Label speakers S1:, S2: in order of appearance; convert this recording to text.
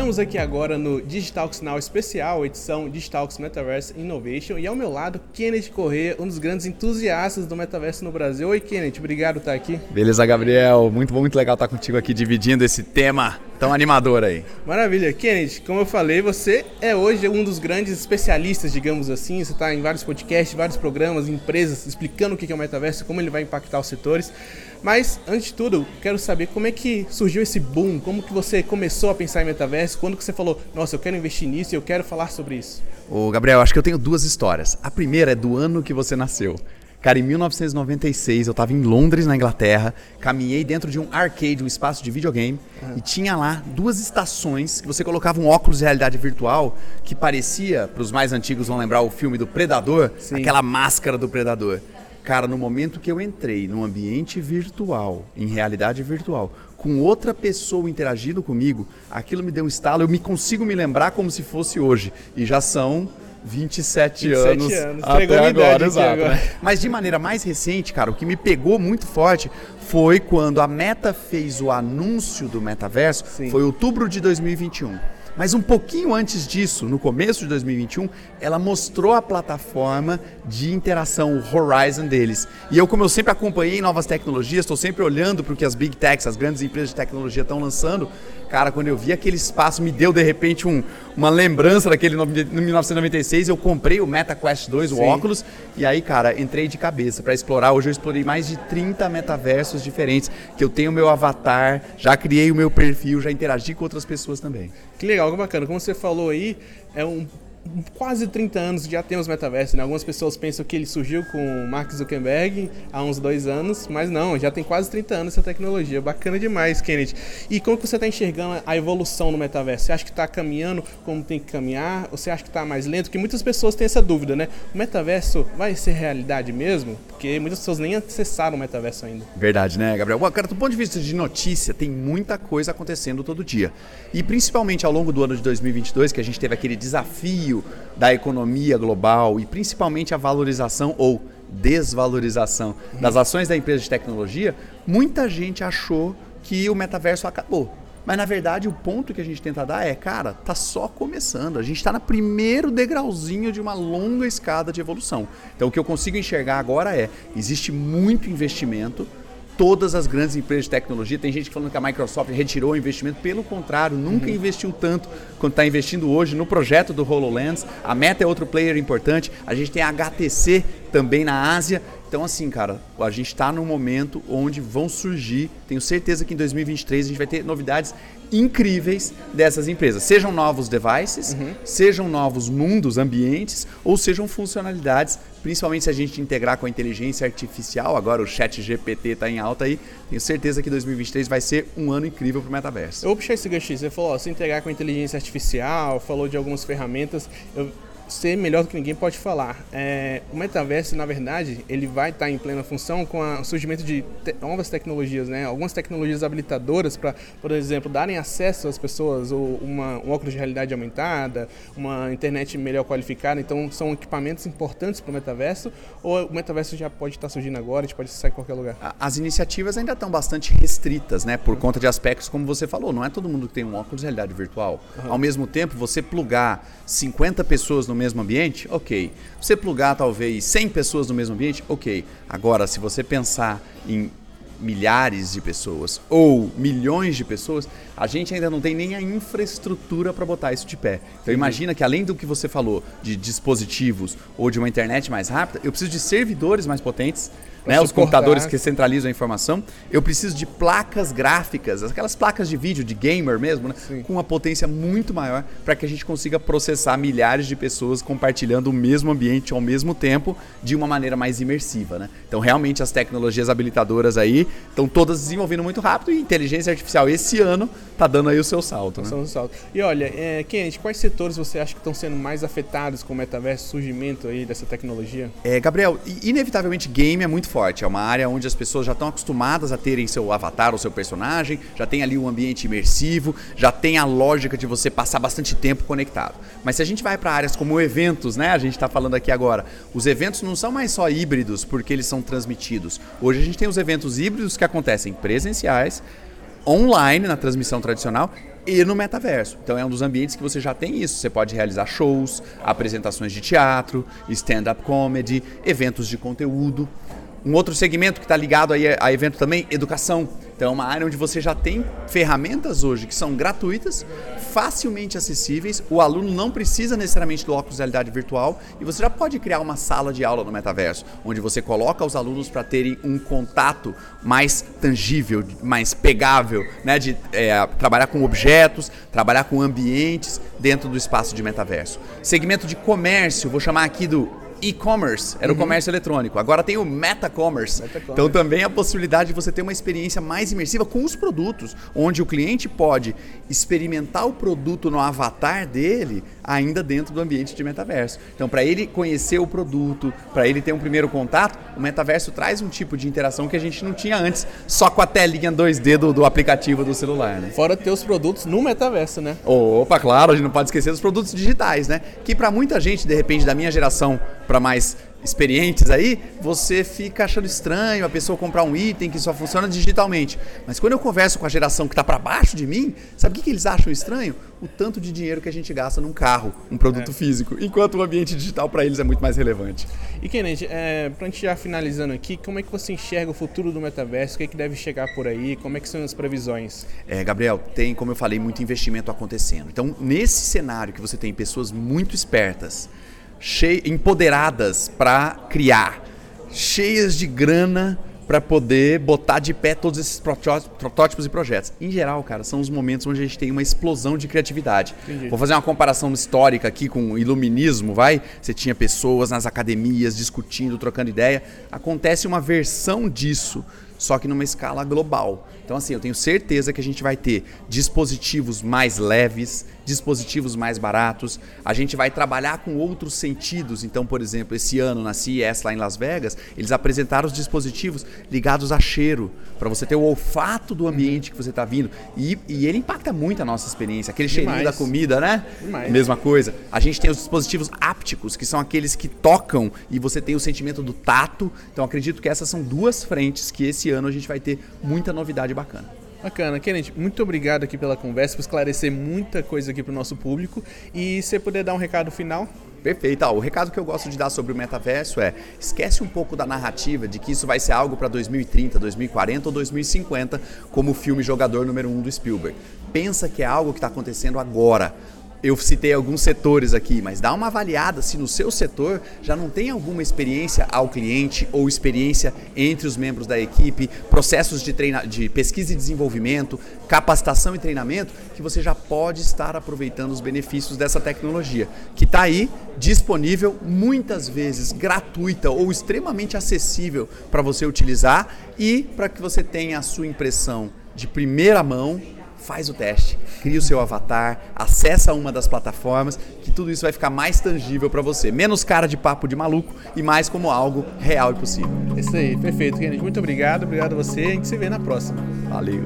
S1: Estamos aqui agora no Digitalks Now especial, edição Digitalks Metaverse Innovation, e ao meu lado, Kenneth Corrêa, um dos grandes entusiastas do metaverso no Brasil. Oi, Kenneth, obrigado por estar aqui.
S2: Beleza, Gabriel. Muito bom, muito legal estar contigo aqui dividindo esse tema tão animador aí.
S1: Maravilha. Kenneth, como eu falei, você é hoje um dos grandes especialistas, digamos assim. Você está em vários podcasts, vários programas, empresas, explicando o que é o metaverso, como ele vai impactar os setores. Mas, antes de tudo, quero saber como é que surgiu esse boom, como que você começou a pensar em metaverso, quando que você falou, nossa, eu quero investir nisso e eu quero falar sobre isso?
S2: Ô, Gabriel, acho que eu tenho duas histórias. A primeira é do ano que você nasceu. Cara, em 1996 eu estava em Londres, na Inglaterra, caminhei dentro de um arcade, um espaço de videogame, uhum. e tinha lá duas estações que você colocava um óculos de realidade virtual que parecia, para os mais antigos vão lembrar o filme do Predador, Sim. aquela máscara do Predador. Cara, no momento que eu entrei num ambiente virtual, em realidade virtual, com outra pessoa interagindo comigo, aquilo me deu um estalo, eu me consigo me lembrar como se fosse hoje. E já são 27, 27 anos, anos. até agora, exato. Agora. Né? Mas de maneira mais recente, cara, o que me pegou muito forte foi quando a Meta fez o anúncio do metaverso, Sim. foi outubro de 2021. Mas um pouquinho antes disso, no começo de 2021, ela mostrou a plataforma de interação, o Horizon deles. E eu, como eu sempre acompanhei novas tecnologias, estou sempre olhando para o que as big techs, as grandes empresas de tecnologia estão lançando, cara, quando eu vi aquele espaço, me deu de repente um, uma lembrança daquele no, 1996. Eu comprei o MetaQuest 2, Sim. o óculos, e aí, cara, entrei de cabeça para explorar. Hoje eu explorei mais de 30 metaversos diferentes, que eu tenho o meu avatar, já criei o meu perfil, já interagi com outras pessoas também.
S1: Que legal, que bacana. Como você falou aí, é um quase 30 anos já temos metaverso, né? Algumas pessoas pensam que ele surgiu com Mark Zuckerberg há uns dois anos, mas não, já tem quase 30 anos essa tecnologia. Bacana demais, Kennedy. E como que você está enxergando a evolução no metaverso? Você acha que está caminhando como tem que caminhar? Ou você acha que está mais lento? Porque muitas pessoas têm essa dúvida, né? O metaverso vai ser realidade mesmo? Porque muitas pessoas nem acessaram o metaverso ainda.
S2: Verdade, né, Gabriel? Bom, cara, do ponto de vista de notícia, tem muita coisa acontecendo todo dia. E principalmente ao longo do ano de 2022, que a gente teve aquele desafio desafio da economia global e principalmente a valorização ou desvalorização das ações da empresa de tecnologia, muita gente achou que o metaverso acabou. Mas na verdade o ponto que a gente tenta dar é, cara, tá só começando. A gente está no primeiro degrauzinho de uma longa escada de evolução. Então o que eu consigo enxergar agora é, existe muito investimento, todas as grandes empresas de tecnologia. Tem gente falando que a Microsoft retirou o investimento. Pelo contrário, nunca uhum. investiu tanto quanto está investindo hoje no projeto do HoloLens. A Meta é outro player importante. A gente tem a HTC também na Ásia. Então, assim, cara, a gente está num momento onde vão surgir, tenho certeza que em 2023 a gente vai ter novidades incríveis dessas empresas. Sejam novos devices, uhum. sejam novos mundos, ambientes, ou sejam funcionalidades, principalmente se a gente integrar com a inteligência artificial. Agora o chat GPT está em alta aí. Tenho certeza que 2023 vai ser um ano incrível para o metaverso.
S1: Eu vou puxar esse gancho. Você falou, ó, se integrar com a inteligência artificial, falou de algumas ferramentas. Eu ser melhor do que ninguém pode falar. É, o metaverso, na verdade, ele vai estar em plena função com o surgimento de te novas tecnologias, né? Algumas tecnologias habilitadoras para, por exemplo, darem acesso às pessoas ou uma, um óculos de realidade aumentada, uma internet melhor qualificada. Então, são equipamentos importantes para o metaverso. Ou o metaverso já pode estar surgindo agora, a gente pode sair em qualquer lugar?
S2: As iniciativas ainda estão bastante restritas, né? Por uhum. conta de aspectos como você falou. Não é todo mundo que tem um óculos de realidade virtual. Uhum. Ao mesmo tempo, você plugar 50 pessoas no mesmo ambiente, ok. Você plugar talvez 100 pessoas no mesmo ambiente, ok. Agora, se você pensar em milhares de pessoas ou milhões de pessoas, a gente ainda não tem nem a infraestrutura para botar isso de pé. Então imagina que além do que você falou de dispositivos ou de uma internet mais rápida, eu preciso de servidores mais potentes né, os computadores que centralizam a informação. Eu preciso de placas gráficas, aquelas placas de vídeo de gamer mesmo, né, com uma potência muito maior para que a gente consiga processar milhares de pessoas compartilhando o mesmo ambiente ao mesmo tempo de uma maneira mais imersiva. Né? Então, realmente, as tecnologias habilitadoras aí estão todas desenvolvendo muito rápido e inteligência artificial esse ano está dando aí o seu salto. Né?
S1: O salto. E olha, é, Kenneth, quais setores você acha que estão sendo mais afetados com o metaverso, surgimento aí dessa tecnologia?
S2: É, Gabriel, inevitavelmente game é muito forte. É uma área onde as pessoas já estão acostumadas a terem seu avatar, o seu personagem, já tem ali um ambiente imersivo, já tem a lógica de você passar bastante tempo conectado. Mas se a gente vai para áreas como eventos, né? A gente está falando aqui agora, os eventos não são mais só híbridos porque eles são transmitidos. Hoje a gente tem os eventos híbridos que acontecem presenciais, online na transmissão tradicional e no metaverso. Então é um dos ambientes que você já tem isso. Você pode realizar shows, apresentações de teatro, stand-up comedy, eventos de conteúdo. Um outro segmento que está ligado aí a evento também, educação. Então é uma área onde você já tem ferramentas hoje que são gratuitas, facilmente acessíveis. O aluno não precisa necessariamente do óculos de realidade virtual e você já pode criar uma sala de aula no metaverso, onde você coloca os alunos para terem um contato mais tangível, mais pegável, né? de é, trabalhar com objetos, trabalhar com ambientes dentro do espaço de metaverso. Segmento de comércio, vou chamar aqui do e-commerce, era uhum. o comércio eletrônico. Agora tem o meta-commerce. Meta então também a possibilidade de você ter uma experiência mais imersiva com os produtos, onde o cliente pode experimentar o produto no avatar dele ainda dentro do ambiente de metaverso. Então, para ele conhecer o produto, para ele ter um primeiro contato, o metaverso traz um tipo de interação que a gente não tinha antes, só com a telinha 2D do, do aplicativo do celular, né?
S1: Fora ter os produtos no metaverso, né?
S2: Opa, claro, a gente não pode esquecer dos produtos digitais, né? Que para muita gente, de repente, da minha geração para mais experientes aí, você fica achando estranho a pessoa comprar um item que só funciona digitalmente. Mas quando eu converso com a geração que está para baixo de mim, sabe o que, que, eles acham estranho? O tanto de dinheiro que a gente gasta num carro, um produto é. físico, enquanto o ambiente digital para eles é muito mais relevante.
S1: E Kennedy, é, para a gente já finalizando aqui, como é que você enxerga o futuro do metaverso? O que, é que deve chegar por aí? Como é que são as previsões?
S2: É, Gabriel, tem, como eu falei, muito investimento acontecendo. Então, nesse cenário que você tem pessoas muito espertas, cheias, empoderadas para criar, cheias de grana para poder botar de pé todos esses protótipos e projetos. Em geral, cara, são os momentos onde a gente tem uma explosão de criatividade. Entendi. Vou fazer uma comparação histórica aqui com o iluminismo, vai? Você tinha pessoas nas academias discutindo, trocando ideia. Acontece uma versão disso só que numa escala global. Então, assim, eu tenho certeza que a gente vai ter dispositivos mais leves, dispositivos mais baratos. A gente vai trabalhar com outros sentidos. Então, por exemplo, esse ano na CES lá em Las Vegas, eles apresentaram os dispositivos ligados a cheiro, para você ter o olfato do ambiente que você está vindo. E, e, ele impacta muito a nossa experiência. Aquele Demais. cheirinho da comida, né? Demais. Mesma coisa. A gente tem os dispositivos ápticos, que são aqueles que tocam e você tem o sentimento do tato. Então, acredito que essas são duas frentes que esse ano a gente vai ter muita novidade bacana.
S1: Bacana. Kenneth, muito obrigado aqui pela conversa, por esclarecer muita coisa aqui para o nosso público. E se você puder dar um recado final?
S2: Perfeito. Ah, o recado que eu gosto de dar sobre o metaverso é: esquece um pouco da narrativa de que isso vai ser algo para 2030, 2040 ou 2050, como o filme Jogador número 1 um do Spielberg. Pensa que é algo que está acontecendo agora eu citei alguns setores aqui, mas dá uma avaliada se no seu setor já não tem alguma experiência ao cliente ou experiência entre os membros da equipe, processos de, treina de pesquisa e desenvolvimento, capacitação e treinamento, que você já pode estar aproveitando os benefícios dessa tecnologia, que está aí disponível, muitas vezes gratuita ou extremamente acessível para você utilizar e para que você tenha a sua impressão de primeira mão faz o teste, cria o seu avatar, acessa uma das plataformas, que tudo isso vai ficar mais tangível para você. Menos cara de papo de maluco e mais como algo real e possível.
S1: Isso aí, perfeito, Kennedy. Muito obrigado, obrigado a você. A gente se vê na próxima.
S2: Valeu.